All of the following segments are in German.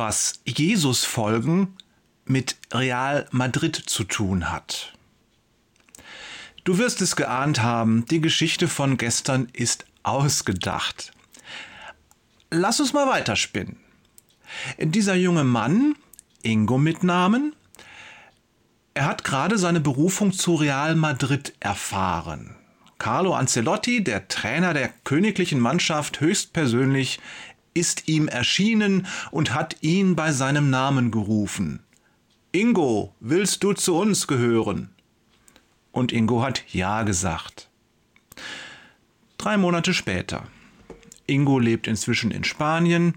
was Jesus folgen mit Real Madrid zu tun hat. Du wirst es geahnt haben, die Geschichte von gestern ist ausgedacht. Lass uns mal weiterspinnen. Dieser junge Mann, Ingo mit Namen, er hat gerade seine Berufung zu Real Madrid erfahren. Carlo Ancelotti, der Trainer der königlichen Mannschaft, höchstpersönlich ist ihm erschienen und hat ihn bei seinem Namen gerufen. Ingo, willst du zu uns gehören? Und Ingo hat Ja gesagt. Drei Monate später. Ingo lebt inzwischen in Spanien.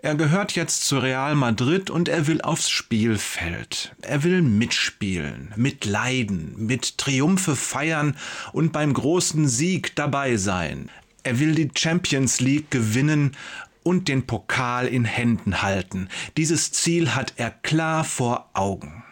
Er gehört jetzt zu Real Madrid und er will aufs Spielfeld. Er will mitspielen, mitleiden, mit Triumphe feiern und beim großen Sieg dabei sein. Er will die Champions League gewinnen und den Pokal in Händen halten. Dieses Ziel hat er klar vor Augen.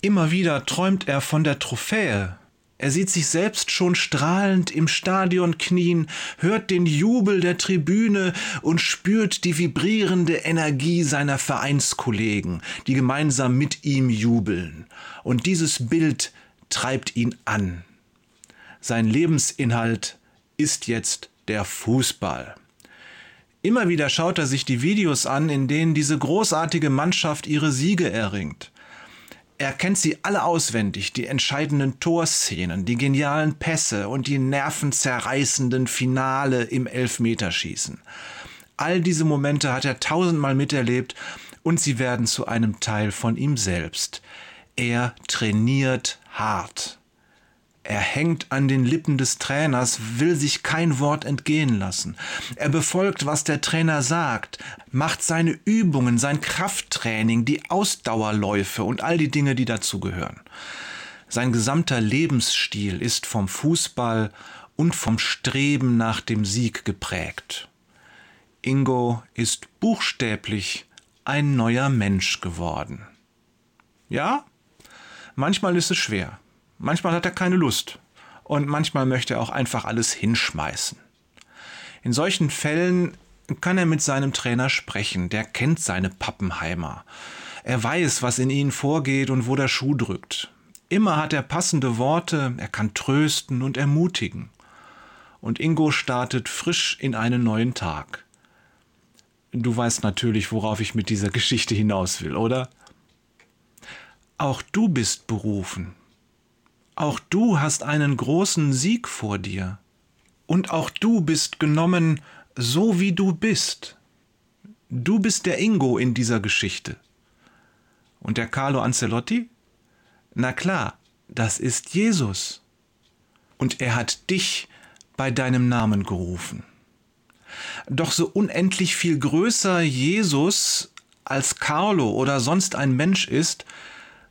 Immer wieder träumt er von der Trophäe. Er sieht sich selbst schon strahlend im Stadion knien, hört den Jubel der Tribüne und spürt die vibrierende Energie seiner Vereinskollegen, die gemeinsam mit ihm jubeln. Und dieses Bild treibt ihn an. Sein Lebensinhalt ist jetzt der Fußball. Immer wieder schaut er sich die Videos an, in denen diese großartige Mannschaft ihre Siege erringt. Er kennt sie alle auswendig, die entscheidenden Torszenen, die genialen Pässe und die nervenzerreißenden Finale im Elfmeterschießen. All diese Momente hat er tausendmal miterlebt und sie werden zu einem Teil von ihm selbst. Er trainiert hart. Er hängt an den Lippen des Trainers, will sich kein Wort entgehen lassen. Er befolgt, was der Trainer sagt, macht seine Übungen, sein Krafttraining, die Ausdauerläufe und all die Dinge, die dazugehören. Sein gesamter Lebensstil ist vom Fußball und vom Streben nach dem Sieg geprägt. Ingo ist buchstäblich ein neuer Mensch geworden. Ja, manchmal ist es schwer. Manchmal hat er keine Lust und manchmal möchte er auch einfach alles hinschmeißen. In solchen Fällen kann er mit seinem Trainer sprechen, der kennt seine Pappenheimer. Er weiß, was in ihnen vorgeht und wo der Schuh drückt. Immer hat er passende Worte, er kann trösten und ermutigen. Und Ingo startet frisch in einen neuen Tag. Du weißt natürlich, worauf ich mit dieser Geschichte hinaus will, oder? Auch du bist berufen, auch du hast einen großen Sieg vor dir. Und auch du bist genommen, so wie du bist. Du bist der Ingo in dieser Geschichte. Und der Carlo Ancelotti? Na klar, das ist Jesus. Und er hat dich bei deinem Namen gerufen. Doch so unendlich viel größer Jesus als Carlo oder sonst ein Mensch ist,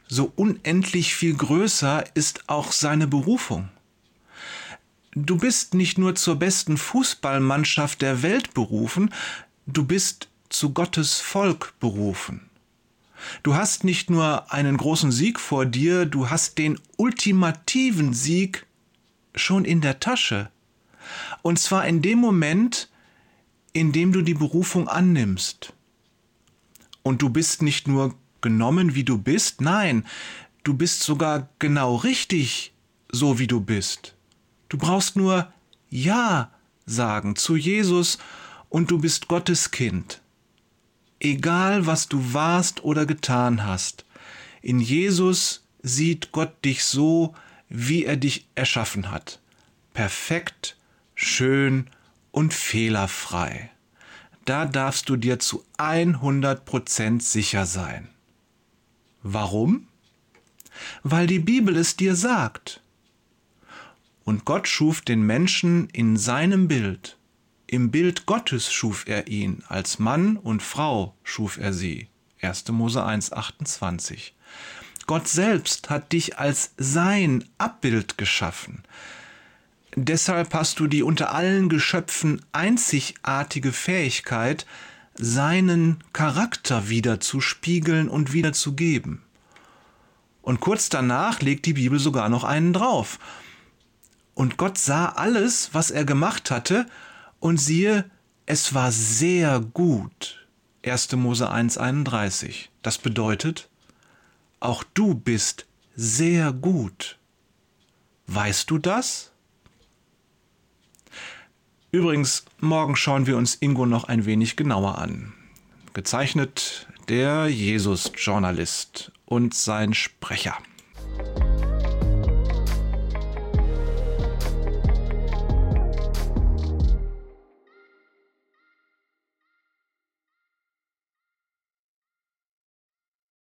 so unendlich viel größer ist auch seine Berufung. Du bist nicht nur zur besten Fußballmannschaft der Welt berufen, du bist zu Gottes Volk berufen. Du hast nicht nur einen großen Sieg vor dir, du hast den ultimativen Sieg schon in der Tasche. Und zwar in dem Moment, in dem du die Berufung annimmst. Und du bist nicht nur genommen, wie du bist. Nein, du bist sogar genau richtig, so wie du bist. Du brauchst nur Ja sagen zu Jesus und du bist Gottes Kind. Egal, was du warst oder getan hast, in Jesus sieht Gott dich so, wie er dich erschaffen hat. Perfekt, schön und fehlerfrei. Da darfst du dir zu 100% sicher sein. Warum? Weil die Bibel es dir sagt. Und Gott schuf den Menschen in seinem Bild. Im Bild Gottes schuf er ihn, als Mann und Frau schuf er sie. 1. Mose 1, 28. Gott selbst hat dich als sein Abbild geschaffen. Deshalb hast du die unter allen Geschöpfen einzigartige Fähigkeit, seinen Charakter wieder zu spiegeln und wieder zu geben. Und kurz danach legt die Bibel sogar noch einen drauf. Und Gott sah alles, was er gemacht hatte, und siehe, es war sehr gut. 1. Mose 1.31. Das bedeutet, auch du bist sehr gut. Weißt du das? Übrigens, morgen schauen wir uns Ingo noch ein wenig genauer an. Gezeichnet der Jesus-Journalist und sein Sprecher.